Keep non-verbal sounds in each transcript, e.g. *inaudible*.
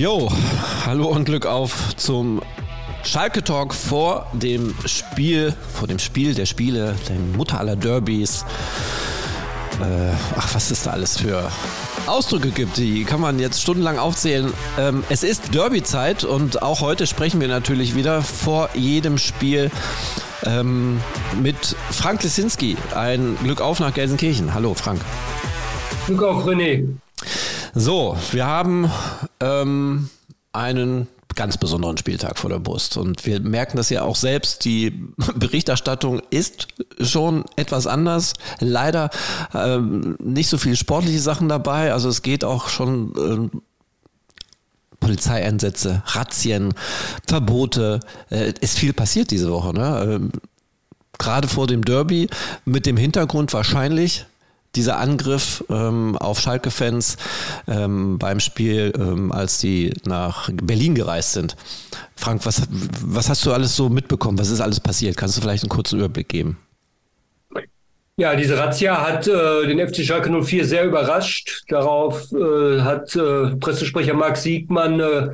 Jo, hallo und Glück auf zum Schalke Talk vor dem Spiel, vor dem Spiel der Spiele, dem Mutter aller Derbys. Äh, ach, was es da alles für Ausdrücke gibt, die kann man jetzt stundenlang aufzählen. Ähm, es ist Derby-Zeit und auch heute sprechen wir natürlich wieder vor jedem Spiel ähm, mit Frank Lesinski. Ein Glück auf nach Gelsenkirchen. Hallo, Frank. Glück auf, René. So, wir haben ähm, einen ganz besonderen Spieltag vor der Brust. Und wir merken das ja auch selbst. Die *laughs* Berichterstattung ist schon etwas anders. Leider ähm, nicht so viele sportliche Sachen dabei. Also es geht auch schon ähm, Polizeieinsätze, Razzien, Verbote. Äh, ist viel passiert diese Woche. Ne? Ähm, Gerade vor dem Derby mit dem Hintergrund wahrscheinlich, dieser Angriff ähm, auf Schalke-Fans ähm, beim Spiel, ähm, als die nach Berlin gereist sind. Frank, was, was hast du alles so mitbekommen? Was ist alles passiert? Kannst du vielleicht einen kurzen Überblick geben? Ja, diese Razzia hat äh, den FC Schalke 04 sehr überrascht. Darauf äh, hat äh, Pressesprecher Marc Siegmann äh,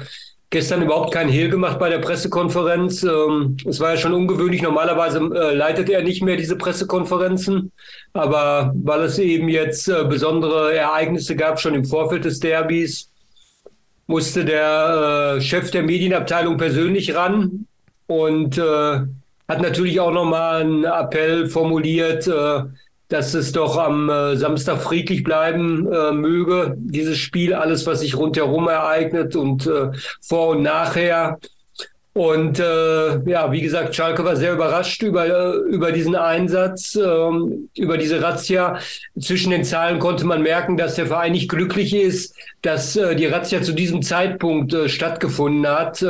gestern überhaupt keinen Hehl gemacht bei der Pressekonferenz. Ähm, es war ja schon ungewöhnlich. Normalerweise äh, leitet er nicht mehr diese Pressekonferenzen. Aber weil es eben jetzt äh, besondere Ereignisse gab, schon im Vorfeld des Derbys, musste der äh, Chef der Medienabteilung persönlich ran und hat natürlich auch nochmal einen Appell formuliert, dass es doch am äh, Samstag friedlich bleiben äh, möge, dieses Spiel, alles, was sich rundherum ereignet und äh, vor und nachher. Und äh, ja, wie gesagt, Schalke war sehr überrascht über, äh, über diesen Einsatz, ähm, über diese Razzia. Zwischen den Zahlen konnte man merken, dass der Verein nicht glücklich ist, dass äh, die Razzia zu diesem Zeitpunkt stattgefunden hat.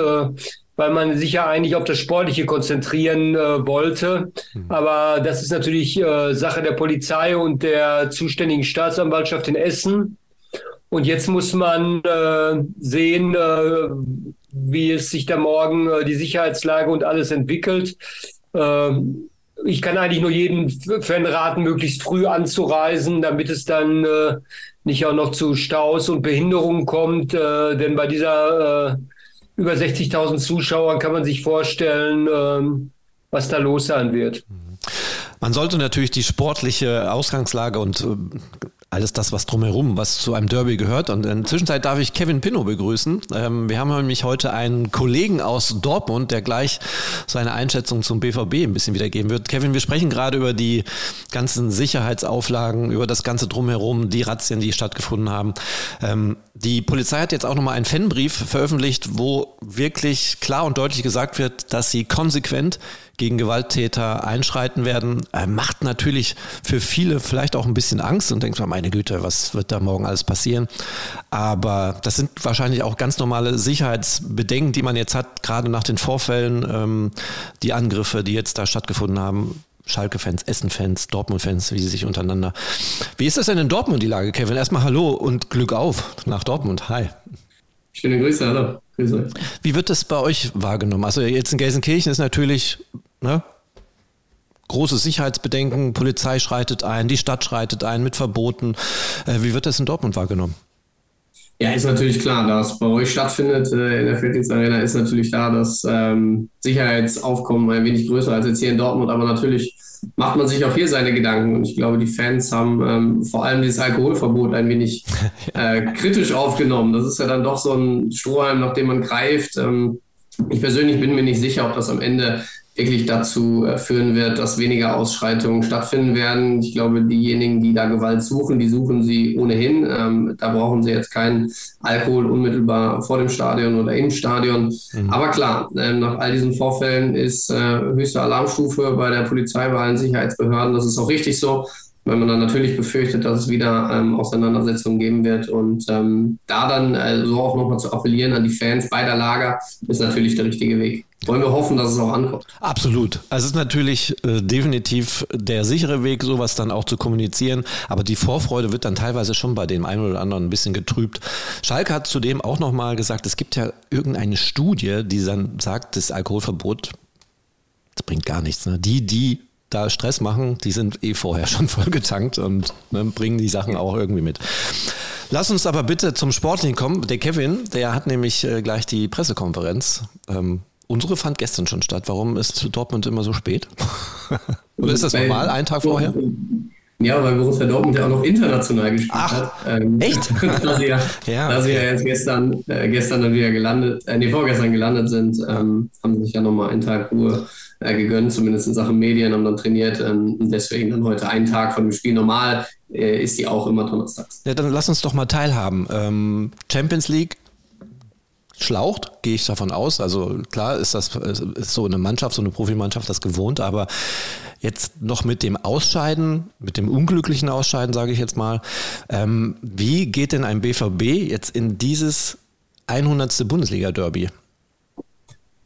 Weil man sich ja eigentlich auf das Sportliche konzentrieren äh, wollte. Mhm. Aber das ist natürlich äh, Sache der Polizei und der zuständigen Staatsanwaltschaft in Essen. Und jetzt muss man äh, sehen, äh, wie es sich da morgen äh, die Sicherheitslage und alles entwickelt. Ähm, ich kann eigentlich nur jeden Fan raten, möglichst früh anzureisen, damit es dann äh, nicht auch noch zu Staus und Behinderungen kommt. Denn bei dieser über 60.000 Zuschauern kann man sich vorstellen, ähm, was da los sein wird. Man sollte natürlich die sportliche Ausgangslage und äh, alles das, was drumherum, was zu einem Derby gehört. Und in der Zwischenzeit darf ich Kevin Pinnow begrüßen. Ähm, wir haben nämlich heute einen Kollegen aus Dortmund, der gleich seine Einschätzung zum BVB ein bisschen wiedergeben wird. Kevin, wir sprechen gerade über die ganzen Sicherheitsauflagen, über das ganze drumherum, die Razzien, die stattgefunden haben. Ähm, die Polizei hat jetzt auch nochmal einen Fanbrief veröffentlicht, wo wirklich klar und deutlich gesagt wird, dass sie konsequent gegen Gewalttäter einschreiten werden, äh, macht natürlich für viele vielleicht auch ein bisschen Angst und denkt man, meine Güte, was wird da morgen alles passieren? Aber das sind wahrscheinlich auch ganz normale Sicherheitsbedenken, die man jetzt hat, gerade nach den Vorfällen, ähm, die Angriffe, die jetzt da stattgefunden haben. Schalke-Fans, Essen-Fans, Dortmund-Fans, wie sie sich untereinander. Wie ist das denn in Dortmund, die Lage, Kevin? Erstmal Hallo und Glück auf nach Dortmund. Hi. Schöne Grüße, hallo. Grüße. Wie wird das bei euch wahrgenommen? Also jetzt in Gelsenkirchen ist natürlich ne, großes Sicherheitsbedenken, Polizei schreitet ein, die Stadt schreitet ein mit Verboten. Äh, wie wird das in Dortmund wahrgenommen? Ja, ist natürlich klar, dass bei euch stattfindet äh, in der Felddienstarena, ist natürlich da das ähm, Sicherheitsaufkommen ein wenig größer als jetzt hier in Dortmund, aber natürlich macht man sich auch hier seine Gedanken. Und ich glaube, die Fans haben ähm, vor allem dieses Alkoholverbot ein wenig *laughs* äh, kritisch aufgenommen. Das ist ja dann doch so ein Strohhalm, nach dem man greift. Ähm, ich persönlich bin mir nicht sicher, ob das am Ende wirklich dazu äh, führen wird, dass weniger Ausschreitungen stattfinden werden. Ich glaube, diejenigen, die da Gewalt suchen, die suchen sie ohnehin. Ähm, da brauchen sie jetzt keinen Alkohol unmittelbar vor dem Stadion oder im Stadion. Mhm. Aber klar, äh, nach all diesen Vorfällen ist äh, höchste Alarmstufe bei der Polizei, bei allen Sicherheitsbehörden. Das ist auch richtig so weil man dann natürlich befürchtet, dass es wieder ähm, Auseinandersetzungen geben wird. Und ähm, da dann äh, so auch nochmal zu appellieren an die Fans beider Lager, ist natürlich der richtige Weg. Wollen wir hoffen, dass es auch ankommt. Absolut. Also es ist natürlich äh, definitiv der sichere Weg, sowas dann auch zu kommunizieren. Aber die Vorfreude wird dann teilweise schon bei dem einen oder anderen ein bisschen getrübt. Schalke hat zudem auch nochmal gesagt, es gibt ja irgendeine Studie, die dann sagt, das Alkoholverbot das bringt gar nichts. Ne? Die, die da Stress machen, die sind eh vorher *laughs* schon voll getankt und ne, bringen die Sachen auch irgendwie mit. Lass uns aber bitte zum Sportlichen kommen. Der Kevin, der hat nämlich äh, gleich die Pressekonferenz. Ähm, unsere fand gestern schon statt. Warum ist Dortmund immer so spät? *laughs* Oder ist das normal, einen Tag vorher? Ja, weil Borussia Dortmund ja auch noch international gespielt Ach, hat. Ähm, echt? *laughs* da sie ja, *laughs* Ja, da sie ja jetzt gestern, äh, gestern dann wieder gelandet, äh, nee, vorgestern gelandet sind, ähm, haben sie sich ja nochmal einen Tag Ruhe äh, gegönnt, zumindest in Sachen Medien, haben dann trainiert ähm, und deswegen dann heute einen Tag von dem Spiel. Normal äh, ist die auch immer donnerstags. Ja, dann lass uns doch mal teilhaben. Ähm, Champions League schlaucht, gehe ich davon aus. Also klar ist das ist so eine Mannschaft, so eine Profimannschaft das gewohnt, aber jetzt noch mit dem Ausscheiden, mit dem unglücklichen Ausscheiden, sage ich jetzt mal, ähm, wie geht denn ein BVB jetzt in dieses 100. Bundesliga-Derby?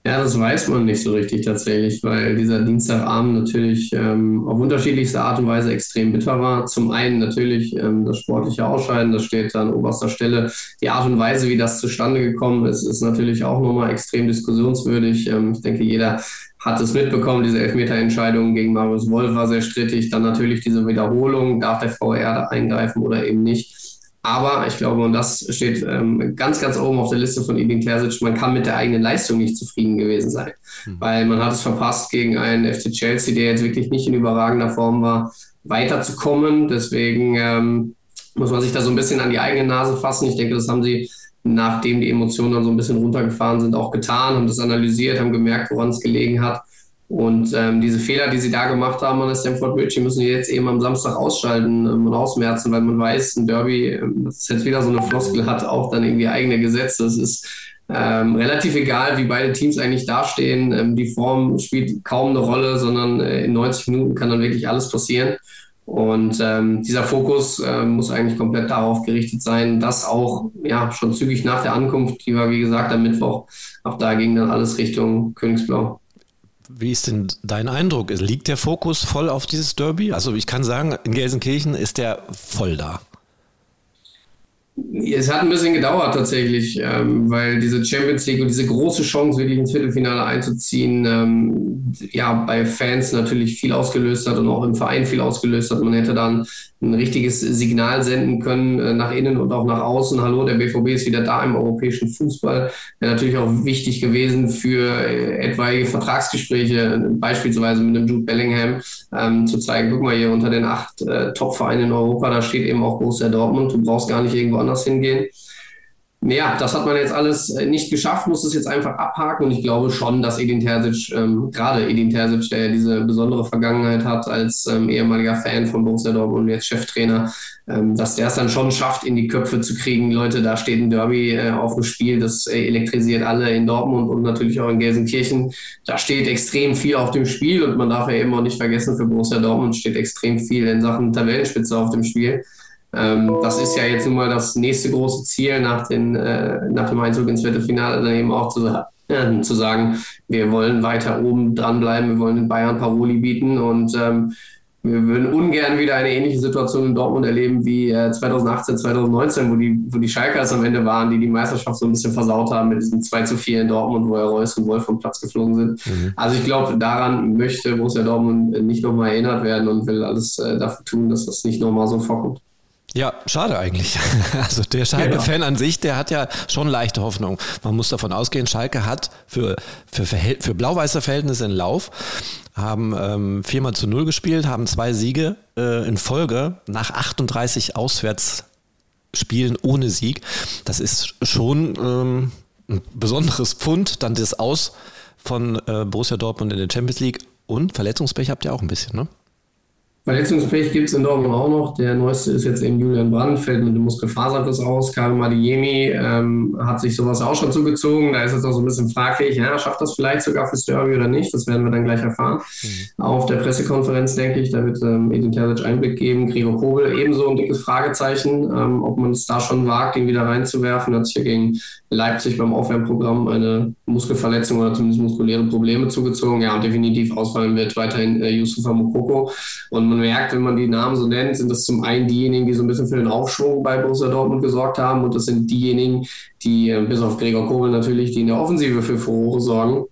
Ja, das weiß man nicht so richtig tatsächlich, weil dieser Dienstagabend natürlich ähm, auf unterschiedlichste Art und Weise extrem bitter war. Zum einen natürlich ähm, das sportliche Ausscheiden, das steht an oberster Stelle. Die Art und Weise, wie das zustande gekommen ist, ist natürlich auch nochmal extrem diskussionswürdig. Ähm, ich denke, jeder hat es mitbekommen, diese Elfmeterentscheidung gegen Marius Wolf war sehr strittig. Dann natürlich diese Wiederholung, darf der VR da eingreifen oder eben nicht. Aber ich glaube, und das steht ähm, ganz, ganz oben auf der Liste von Edin Terzic, man kann mit der eigenen Leistung nicht zufrieden gewesen sein. Mhm. Weil man hat es verpasst, gegen einen FC Chelsea, der jetzt wirklich nicht in überragender Form war, weiterzukommen. Deswegen ähm, muss man sich da so ein bisschen an die eigene Nase fassen. Ich denke, das haben sie, nachdem die Emotionen dann so ein bisschen runtergefahren sind, auch getan, haben das analysiert, haben gemerkt, woran es gelegen hat. Und ähm, diese Fehler, die sie da gemacht haben an der Stamford Bridge, die müssen sie jetzt eben am Samstag ausschalten ähm, und ausmerzen, weil man weiß, ein Derby, ähm, das jetzt wieder so eine Floskel hat, auch dann irgendwie eigene Gesetze. Es ist ähm, relativ egal, wie beide Teams eigentlich dastehen. Ähm, die Form spielt kaum eine Rolle, sondern äh, in 90 Minuten kann dann wirklich alles passieren. Und ähm, dieser Fokus äh, muss eigentlich komplett darauf gerichtet sein, dass auch ja schon zügig nach der Ankunft, die war wie gesagt am Mittwoch, ab da ging dann alles Richtung Königsblau. Wie ist denn dein Eindruck? Liegt der Fokus voll auf dieses Derby? Also ich kann sagen, in Gelsenkirchen ist der voll da. Es hat ein bisschen gedauert tatsächlich, ähm, weil diese Champions League und diese große Chance, wirklich ins Viertelfinale einzuziehen, ähm, ja, bei Fans natürlich viel ausgelöst hat und auch im Verein viel ausgelöst hat. Man hätte dann ein richtiges Signal senden können äh, nach innen und auch nach außen. Hallo, der BVB ist wieder da im europäischen Fußball. Wäre natürlich auch wichtig gewesen für äh, etwaige Vertragsgespräche, beispielsweise mit dem Jude Bellingham, ähm, zu zeigen, guck mal hier unter den acht äh, Top-Vereinen in Europa, da steht eben auch Borussia Dortmund. Du brauchst gar nicht irgendwo anders hingehen. Ja, das hat man jetzt alles äh, nicht geschafft, muss es jetzt einfach abhaken und ich glaube schon, dass Edin Terzic, ähm, gerade Edin Terzic, der ja diese besondere Vergangenheit hat als ähm, ehemaliger Fan von Borussia Dortmund und jetzt Cheftrainer, ähm, dass der es dann schon schafft, in die Köpfe zu kriegen, Leute, da steht ein Derby äh, auf dem Spiel, das äh, elektrisiert alle in Dortmund und natürlich auch in Gelsenkirchen. Da steht extrem viel auf dem Spiel und man darf ja eben auch nicht vergessen, für Borussia Dortmund steht extrem viel in Sachen Tabellenspitze auf dem Spiel. Ähm, das ist ja jetzt nun mal das nächste große Ziel nach, den, äh, nach dem Einzug ins Viertelfinale, dann eben auch zu, äh, zu sagen, wir wollen weiter oben dranbleiben, wir wollen den Bayern Paroli bieten und ähm, wir würden ungern wieder eine ähnliche Situation in Dortmund erleben wie äh, 2018, 2019, wo die, wo die Schalkers am Ende waren, die die Meisterschaft so ein bisschen versaut haben mit diesem 2 zu 4 in Dortmund, wo ja Reus und Wolf vom Platz geflogen sind. Mhm. Also ich glaube, daran möchte Borussia Dortmund nicht nochmal erinnert werden und will alles äh, dafür tun, dass das nicht nochmal so vorkommt. Ja, schade eigentlich. *laughs* Also der Schalke-Fan an sich, der hat ja schon leichte Hoffnung. Man muss davon ausgehen, Schalke hat für, für, für blau-weiße Verhältnisse einen Lauf, haben ähm, viermal zu null gespielt, haben zwei Siege äh, in Folge nach 38 Auswärtsspielen ohne Sieg. Das ist schon ähm, ein besonderes Pfund. Dann das Aus von äh, Borussia Dortmund in der Champions League und Verletzungspech habt ihr auch ein bisschen, ne? Verletzungspech gibt es in Dortmund auch noch. Der neueste ist jetzt eben Julian Brandt, fällt mit dem Muskelfaserriss aus. Karim Adiemi ähm, hat sich sowas auch schon zugezogen. Da ist es auch so ein bisschen fraglich, ja, schafft das vielleicht sogar fürs Derby oder nicht? Das werden wir dann gleich erfahren. Mhm. Auf der Pressekonferenz, denke ich, da wird ähm, Edin Terzic Einblick geben. Gregor Kobel ebenso ein dickes Fragezeichen, ähm, ob man es da schon wagt, ihn wieder reinzuwerfen. Hat sich hier gegen Leipzig beim Aufwärmprogramm eine Muskelverletzung oder zumindest muskuläre Probleme zugezogen. Ja, und definitiv ausfallen wird weiterhin äh, Yusufa Mokoko. Und man merkt, wenn man die Namen so nennt, sind das zum einen diejenigen, die so ein bisschen für den Aufschwung bei Borussia Dortmund gesorgt haben. Und das sind diejenigen, die, äh, bis auf Gregor Kobel natürlich, die in der Offensive für Furore sorgen.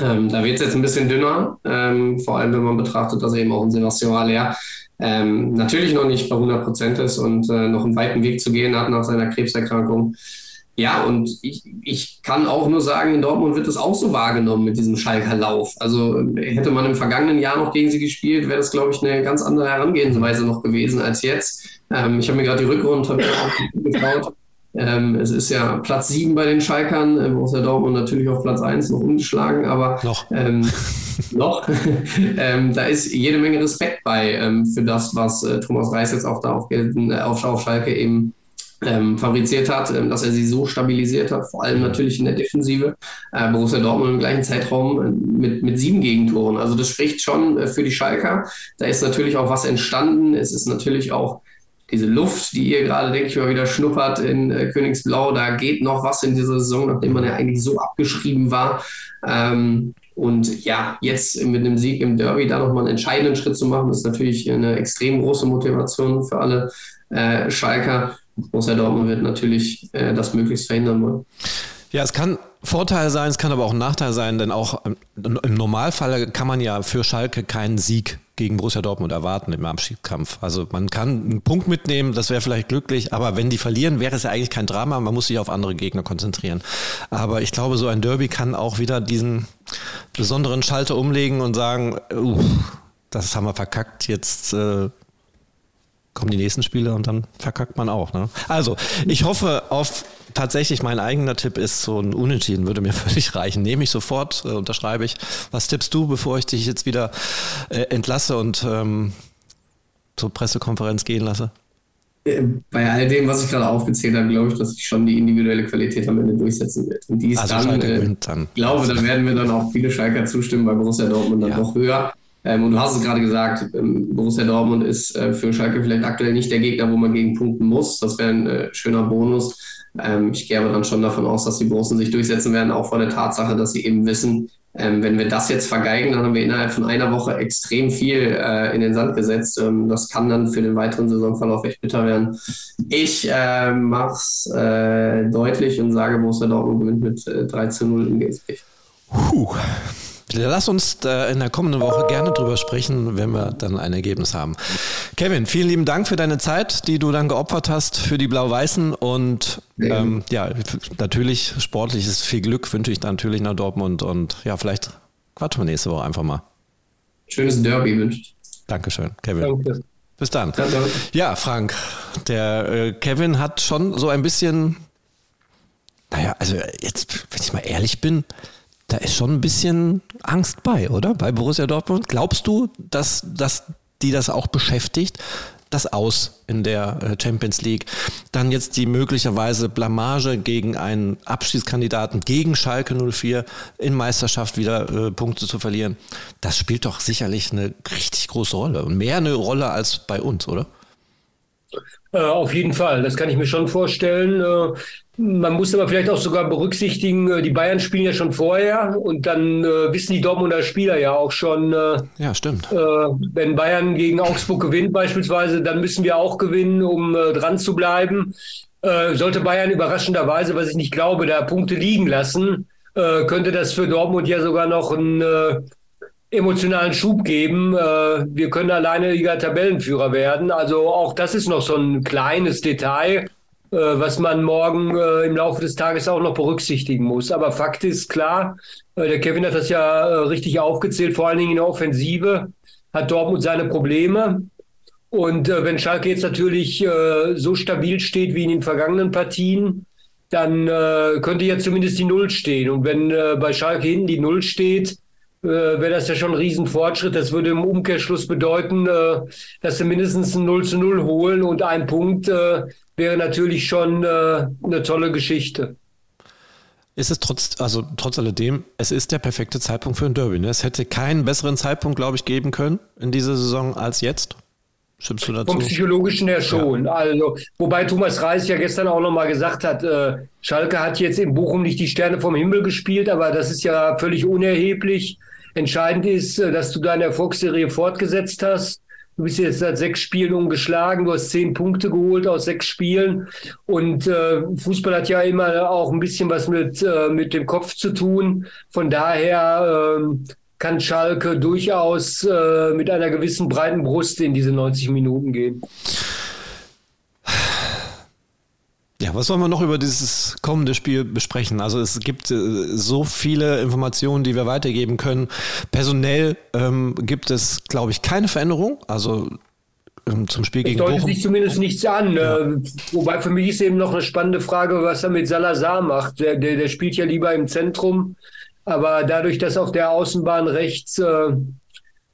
Ähm, da wird es jetzt ein bisschen dünner, ähm, vor allem wenn man betrachtet, dass eben auch ein Sebastian Aller ähm, natürlich noch nicht bei 100 Prozent ist und äh, noch einen weiten Weg zu gehen hat nach seiner Krebserkrankung. Ja, und ich, ich kann auch nur sagen, in Dortmund wird es auch so wahrgenommen mit diesem Schalker Lauf. Also hätte man im vergangenen Jahr noch gegen sie gespielt, wäre das, glaube ich, eine ganz andere Herangehensweise noch gewesen als jetzt. Ähm, ich habe mir gerade die Rückrunde geschaut. Ähm, es ist ja Platz 7 bei den Schalkern, äh, Borussia Dortmund natürlich auf Platz 1 noch umgeschlagen, aber noch, ähm, *laughs* noch. *laughs* ähm, da ist jede Menge Respekt bei ähm, für das, was äh, Thomas Reis jetzt auch da auf, äh, auf, auf Schalke eben ähm, fabriziert hat, ähm, dass er sie so stabilisiert hat, vor allem natürlich in der Defensive. Äh, Borussia Dortmund im gleichen Zeitraum äh, mit, mit sieben Gegentoren. Also das spricht schon äh, für die Schalker. Da ist natürlich auch was entstanden. Es ist natürlich auch diese Luft, die ihr gerade, denke ich mal, wieder schnuppert in äh, Königsblau, da geht noch was in dieser Saison, nachdem man ja eigentlich so abgeschrieben war. Ähm, und ja, jetzt mit einem Sieg im Derby da nochmal einen entscheidenden Schritt zu machen, ist natürlich eine extrem große Motivation für alle äh, Schalker. Borussia Dortmund wird natürlich äh, das möglichst verhindern wollen. Ja, es kann Vorteil sein, es kann aber auch ein Nachteil sein, denn auch im Normalfall kann man ja für Schalke keinen Sieg gegen Borussia Dortmund erwarten im Abschiedskampf. Also man kann einen Punkt mitnehmen, das wäre vielleicht glücklich, aber wenn die verlieren, wäre es ja eigentlich kein Drama, man muss sich auf andere Gegner konzentrieren. Aber ich glaube, so ein Derby kann auch wieder diesen besonderen Schalter umlegen und sagen, uh, das haben wir verkackt, jetzt äh, kommen die nächsten Spiele und dann verkackt man auch. Ne? Also, ich hoffe auf tatsächlich mein eigener Tipp ist so ein Unentschieden, würde mir *laughs* völlig reichen. Nehme ich sofort, äh, unterschreibe ich. Was tippst du, bevor ich dich jetzt wieder äh, entlasse und ähm, zur Pressekonferenz gehen lasse? Äh, bei all dem, was ich gerade aufgezählt habe, glaube ich, dass sich schon die individuelle Qualität am Ende durchsetzen wird. Und die ist also dann, äh, dann. Ich glaube, da werden wir dann auch viele Schalker zustimmen, bei Borussia Dortmund dann ja. noch höher. Ähm, und du hast es gerade gesagt, ähm, Borussia Dortmund ist äh, für Schalke vielleicht aktuell nicht der Gegner, wo man gegen punkten muss. Das wäre ein äh, schöner Bonus. Ähm, ich gehe aber dann schon davon aus, dass die Borussen sich durchsetzen werden, auch vor der Tatsache, dass sie eben wissen, ähm, wenn wir das jetzt vergeigen, dann haben wir innerhalb von einer Woche extrem viel äh, in den Sand gesetzt. Ähm, das kann dann für den weiteren Saisonverlauf echt bitter werden. Ich äh, mache es äh, deutlich und sage, Borussia Dortmund gewinnt mit äh, 13-0 in Gelsenkirchen. Puh. Lass uns in der kommenden Woche gerne drüber sprechen, wenn wir dann ein Ergebnis haben. Kevin, vielen lieben Dank für deine Zeit, die du dann geopfert hast für die Blau-Weißen und ähm, ja, natürlich sportliches viel Glück wünsche ich dann natürlich nach Dortmund und ja, vielleicht quatschen wir nächste Woche einfach mal. Schönes Derby wünscht. Dankeschön, Kevin. Danke. Bis dann. Ja, Frank, der äh, Kevin hat schon so ein bisschen, naja, also jetzt, wenn ich mal ehrlich bin, da ist schon ein bisschen Angst bei, oder? Bei Borussia Dortmund. Glaubst du, dass, dass die das auch beschäftigt? Das aus in der äh, Champions League. Dann jetzt die möglicherweise Blamage gegen einen Abschiedskandidaten, gegen Schalke 04 in Meisterschaft wieder äh, Punkte zu verlieren. Das spielt doch sicherlich eine richtig große Rolle. Und mehr eine Rolle als bei uns, oder? Äh, auf jeden Fall, das kann ich mir schon vorstellen. Äh, man muss aber vielleicht auch sogar berücksichtigen, äh, die Bayern spielen ja schon vorher und dann wissen die Dortmunder Spieler ja auch schon. Ja, stimmt. Wenn Bayern gegen Augsburg gewinnt beispielsweise, dann müssen wir auch gewinnen, um dran zu bleiben. Sollte Bayern überraschenderweise, was ich nicht glaube, da Punkte liegen lassen, könnte das für Dortmund ja sogar noch einen emotionalen Schub geben. wir können alleine Liga Tabellenführer werden. Also auch das ist noch so ein kleines Detail äh, was man morgen äh, im Laufe des Tages auch noch berücksichtigen muss. Aber Fakt ist klar, äh, der Kevin hat das ja äh, richtig aufgezählt, vor allen Dingen in der Offensive hat Dortmund seine Probleme. Und äh, wenn Schalke jetzt natürlich äh, so stabil steht wie in den vergangenen Partien, dann könnte ja zumindest die Null stehen. Und wenn bei Schalke hinten die Null steht, wäre das ja schon ein Riesenfortschritt. Das würde im Umkehrschluss bedeuten, dass sie mindestens ein 0 zu 0 holen und ein Punkt wäre natürlich schon äh, eine tolle Geschichte. Ist es trotz, also trotz alledem, es ist der perfekte Zeitpunkt für ein Derby. Ne? Es hätte keinen besseren Zeitpunkt, glaube ich, geben können in dieser Saison als jetzt. Stimmst du dazu? Vom Psychologischen her schon. Ja. Also, wobei Thomas Reis ja gestern auch nochmal gesagt hat, äh, Schalke hat jetzt in Bochum nicht die Sterne vom Himmel gespielt, aber das ist ja völlig unerheblich. Entscheidend ist, äh, dass du deine Erfolgsserie fortgesetzt hast. Du bist jetzt seit sechs Spielen ungeschlagen, du hast zehn Punkte geholt aus sechs Spielen. Und äh, Fußball hat ja immer auch ein bisschen was mit, äh, mit dem Kopf zu tun. Von daher äh, kann Schalke durchaus äh, mit einer gewissen breiten Brust in diese 90 Minuten gehen. Ja, was sollen wir noch über dieses kommende Spiel besprechen? Also es gibt äh, so viele Informationen, die wir weitergeben können. Personell ähm, gibt es, glaube ich, keine Veränderung. Also ähm, zum Spiel gegen Bochum. sich zumindest nichts an. Ja. Äh, wobei für mich ist eben noch eine spannende Frage, was er mit Salazar macht. Der, der, der spielt ja lieber im Zentrum. Aber dadurch, dass auf der Außenbahn rechts äh,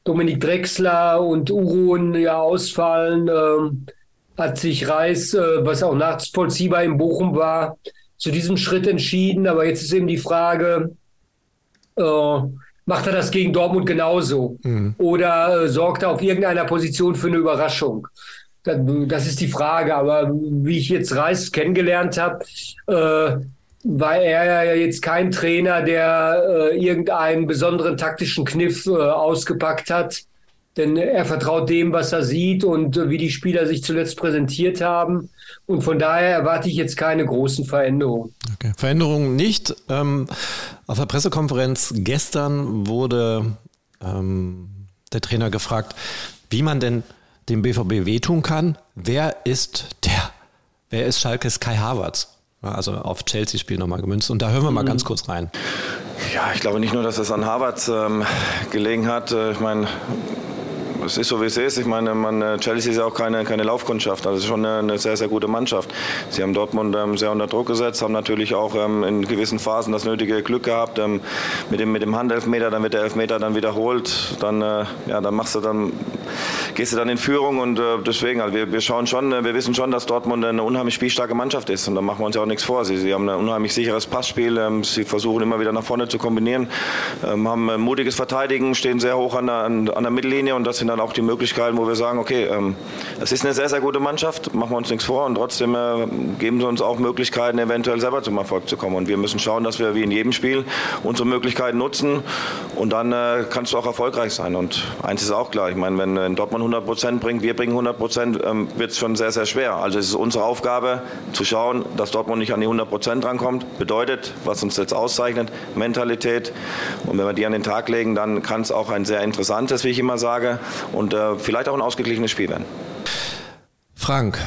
Dominik Drexler und Uruhn ja ausfallen, äh, hat sich Reis, äh, was auch nachvollziehbar in Bochum war, zu diesem Schritt entschieden. Aber jetzt ist eben die Frage, äh, macht er das gegen Dortmund genauso? Mhm. Oder äh, sorgt er auf irgendeiner Position für eine Überraschung? Das, das ist die Frage. Aber wie ich jetzt Reis kennengelernt habe, äh, war er ja jetzt kein Trainer, der äh, irgendeinen besonderen taktischen Kniff äh, ausgepackt hat. Denn er vertraut dem, was er sieht und äh, wie die Spieler sich zuletzt präsentiert haben. Und von daher erwarte ich jetzt keine großen Veränderungen. Okay. Veränderungen nicht. Ähm, auf der Pressekonferenz gestern wurde ähm, der Trainer gefragt, wie man denn dem BVB wehtun kann. Wer ist der? Wer ist Schalkes Kai Havertz? Also auf Chelsea-Spiel nochmal gemünzt. Und da hören wir mal mhm. ganz kurz rein. Ja, ich glaube nicht nur, dass es an Harvard ähm, gelegen hat. Äh, ich meine, es ist so, wie es ist. Ich meine, man, äh, Chelsea ist ja auch keine, keine Laufkundschaft. Also es ist schon eine, eine, sehr, sehr gute Mannschaft. Sie haben Dortmund ähm, sehr unter Druck gesetzt, haben natürlich auch ähm, in gewissen Phasen das nötige Glück gehabt. Ähm, mit, dem, mit dem Handelfmeter, dann wird der Elfmeter dann wiederholt. Dann, äh, ja, dann machst du dann, gehst du dann in Führung und äh, deswegen, also wir, wir schauen schon, äh, wir wissen schon, dass Dortmund eine unheimlich spielstarke Mannschaft ist und da machen wir uns ja auch nichts vor. Sie, sie haben ein unheimlich sicheres Passspiel, ähm, sie versuchen immer wieder nach vorne zu kombinieren, ähm, haben ein mutiges Verteidigen, stehen sehr hoch an der, an, an der Mittellinie und das sind dann auch die Möglichkeiten, wo wir sagen, okay, ähm, es ist eine sehr, sehr gute Mannschaft, machen wir uns nichts vor und trotzdem äh, geben sie uns auch Möglichkeiten, eventuell selber zum Erfolg zu kommen. Und wir müssen schauen, dass wir wie in jedem Spiel unsere Möglichkeiten nutzen und dann äh, kannst du auch erfolgreich sein. Und eins ist auch klar, ich meine, wenn in Dortmund 100 Prozent bringt, wir bringen 100 Prozent, ähm, wird es schon sehr, sehr schwer. Also es ist unsere Aufgabe zu schauen, dass Dortmund nicht an die 100 Prozent rankommt. Bedeutet, was uns jetzt auszeichnet, Mentalität. Und wenn wir die an den Tag legen, dann kann es auch ein sehr interessantes, wie ich immer sage, und äh, vielleicht auch ein ausgeglichenes Spiel werden. Frank,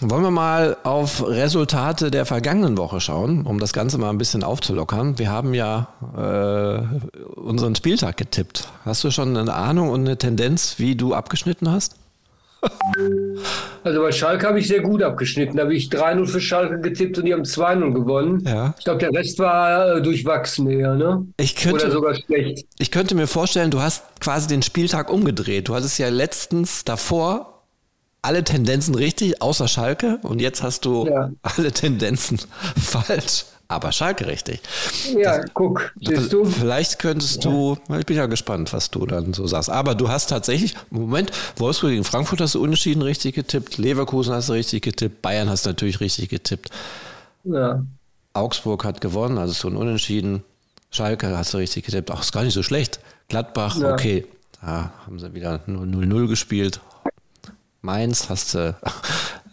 wollen wir mal auf Resultate der vergangenen Woche schauen, um das Ganze mal ein bisschen aufzulockern. Wir haben ja äh, unseren Spieltag getippt. Hast du schon eine Ahnung und eine Tendenz, wie du abgeschnitten hast? *laughs* Also bei Schalke habe ich sehr gut abgeschnitten. Da habe ich 3-0 für Schalke getippt und die haben 2-0 gewonnen. Ja. Ich glaube, der Rest war äh, durchwachsen eher, ne? Ich könnte, Oder sogar schlecht. Ich könnte mir vorstellen, du hast quasi den Spieltag umgedreht. Du hattest ja letztens davor alle Tendenzen richtig, außer Schalke. Und jetzt hast du ja. alle Tendenzen *laughs* falsch aber Schalke richtig. Ja, das, guck, siehst du. Vielleicht könntest du, ich bin ja gespannt, was du dann so sagst. Aber du hast tatsächlich, Moment, Wolfsburg gegen Frankfurt hast du unentschieden richtig getippt, Leverkusen hast du richtig getippt, Bayern hast du natürlich richtig getippt. Ja. Augsburg hat gewonnen, also so ein Unentschieden. Schalke hast du richtig getippt, auch ist gar nicht so schlecht. Gladbach, ja. okay, da haben sie wieder 0-0 gespielt. Mainz hast du,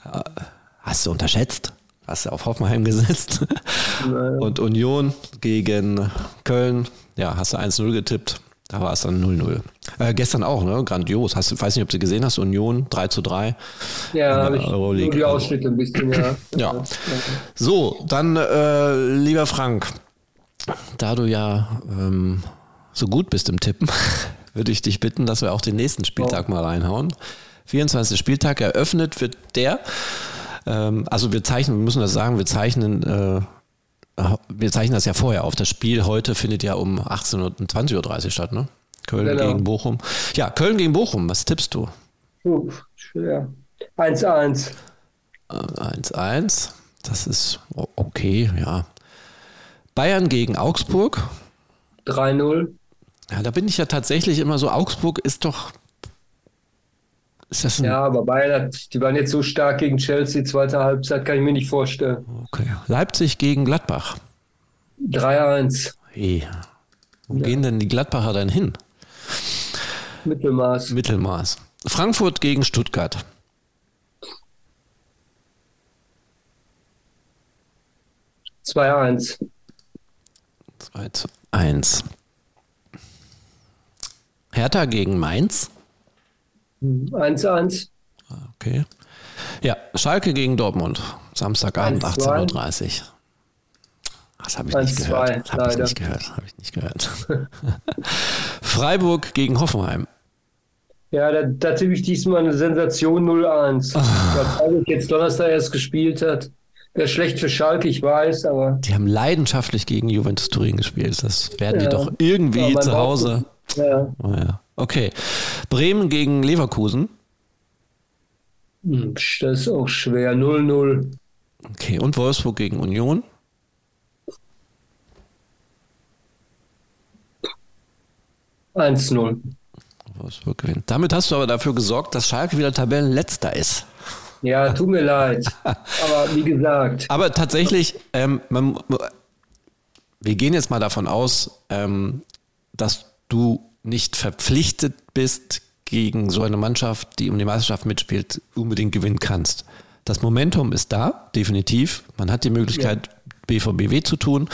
*laughs* hast du unterschätzt hast du auf Hoffenheim gesetzt. Naja. Und Union gegen Köln, ja, hast du 1-0 getippt. Da war es dann 0-0. Äh, gestern auch, ne? Grandios. Hast, weiß nicht, ob du gesehen hast, Union 3 zu 3. Ja, habe ich Euroleague. nur die Ausschnitte ein bisschen, ja. *clears throat* ja. So, dann, äh, lieber Frank, da du ja ähm, so gut bist im Tippen, *laughs* würde ich dich bitten, dass wir auch den nächsten Spieltag oh. mal reinhauen. 24. Spieltag eröffnet wird der ähm, also wir zeichnen, wir müssen das sagen, wir zeichnen, äh, wir zeichnen das ja vorher auf. Das Spiel heute findet ja um 18 Uhr, 20.30 Uhr statt, ne? Köln genau. gegen Bochum. Ja, Köln gegen Bochum, was tippst du? Schwer. 1-1. 1-1, das ist okay, ja. Bayern gegen Augsburg. 3-0. Ja, da bin ich ja tatsächlich immer so, Augsburg ist doch ja, aber Bayern hat, die waren jetzt so stark gegen Chelsea, zweite Halbzeit, kann ich mir nicht vorstellen. Okay. Leipzig gegen Gladbach. 3-1. Hey. Wo ja. gehen denn die Gladbacher dann hin? Mittelmaß. Mittelmaß. Frankfurt gegen Stuttgart. 2-1. 2 zu 1. Hertha gegen Mainz. 1-1. Okay. Ja, Schalke gegen Dortmund. Samstagabend 18.30 Uhr. Das habe ich, nicht gehört. Das habe ich nicht gehört. Habe ich nicht gehört. Freiburg gegen Hoffenheim. Ja, da, da tippe ich diesmal eine Sensation 0-1. *laughs* Weil Freiburg jetzt Donnerstag erst gespielt hat. Wäre schlecht für Schalke, ich weiß, aber. Die haben leidenschaftlich gegen Juventus Turin gespielt. Das werden ja. die doch irgendwie ja, zu Hause. Ja. Oh, ja. Okay. Bremen gegen Leverkusen. Hm, das ist auch schwer. 0-0. Okay, und Wolfsburg gegen Union? Eins null. Wolfsburg gewinnt. Damit hast du aber dafür gesorgt, dass Schalke wieder Tabellenletzter ist. Ja, tut mir leid. Aber wie gesagt. *laughs* Aber tatsächlich, ähm, man, wir gehen jetzt mal davon aus, ähm, dass du nicht verpflichtet bist, gegen so eine Mannschaft, die um die Meisterschaft mitspielt, unbedingt gewinnen kannst. Das Momentum ist da, definitiv. Man hat die Möglichkeit, ja. BVBW zu tun.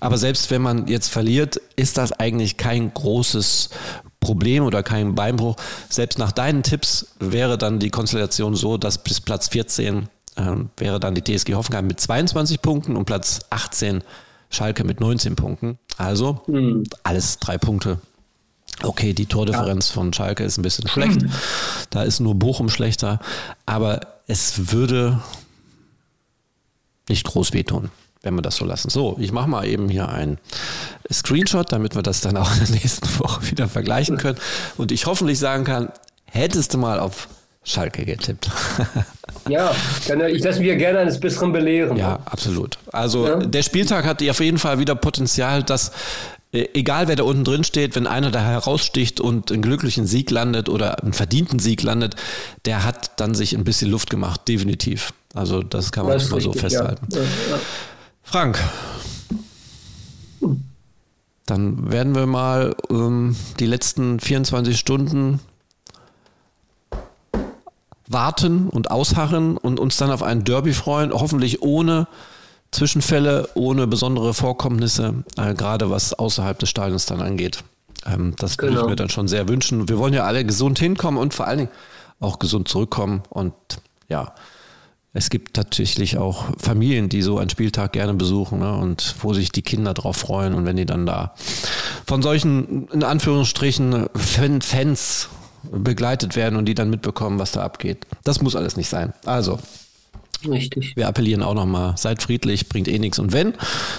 Aber selbst wenn man jetzt verliert, ist das eigentlich kein großes Problem oder kein Beinbruch. Selbst nach deinen Tipps wäre dann die Konstellation so, dass bis Platz 14 äh, wäre dann die TSG Hoffenheim mit 22 Punkten und Platz 18 Schalke mit 19 Punkten. Also mhm. alles drei Punkte Okay, die Tordifferenz ja. von Schalke ist ein bisschen schlecht. Da ist nur Bochum schlechter. Aber es würde nicht groß wehtun, wenn wir das so lassen. So, ich mache mal eben hier ein Screenshot, damit wir das dann auch in der nächsten Woche wieder vergleichen können. Und ich hoffentlich sagen kann, hättest du mal auf Schalke getippt. *laughs* ja, ich lasse mich ja gerne eines Besseren belehren. Ja, absolut. Also ja. der Spieltag hat auf jeden Fall wieder Potenzial, dass egal wer da unten drin steht, wenn einer da heraussticht und einen glücklichen Sieg landet oder einen verdienten Sieg landet, der hat dann sich ein bisschen Luft gemacht, definitiv. Also das kann man das mal richtig, so festhalten. Ja. Ja. Frank, dann werden wir mal ähm, die letzten 24 Stunden warten und ausharren und uns dann auf einen Derby freuen, hoffentlich ohne Zwischenfälle ohne besondere Vorkommnisse, äh, gerade was außerhalb des Stadions dann angeht. Ähm, das genau. würde ich mir dann schon sehr wünschen. Wir wollen ja alle gesund hinkommen und vor allen Dingen auch gesund zurückkommen. Und ja, es gibt tatsächlich auch Familien, die so einen Spieltag gerne besuchen ne, und wo sich die Kinder drauf freuen. Und wenn die dann da von solchen, in Anführungsstrichen, Fans begleitet werden und die dann mitbekommen, was da abgeht. Das muss alles nicht sein. Also, Richtig. Wir appellieren auch nochmal, seid friedlich, bringt eh nichts. Und wenn,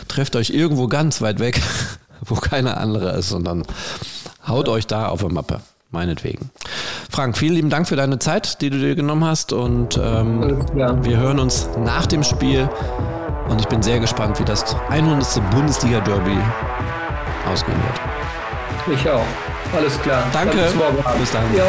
trefft euch irgendwo ganz weit weg, *laughs* wo keiner andere ist, sondern haut ja. euch da auf eine Mappe. Meinetwegen. Frank, vielen lieben Dank für deine Zeit, die du dir genommen hast. Und ähm, wir hören uns nach dem Spiel. Und ich bin sehr gespannt, wie das 100. Bundesliga-Derby ausgehen wird. Ich auch. Alles klar. Danke. Bis dann. Ja.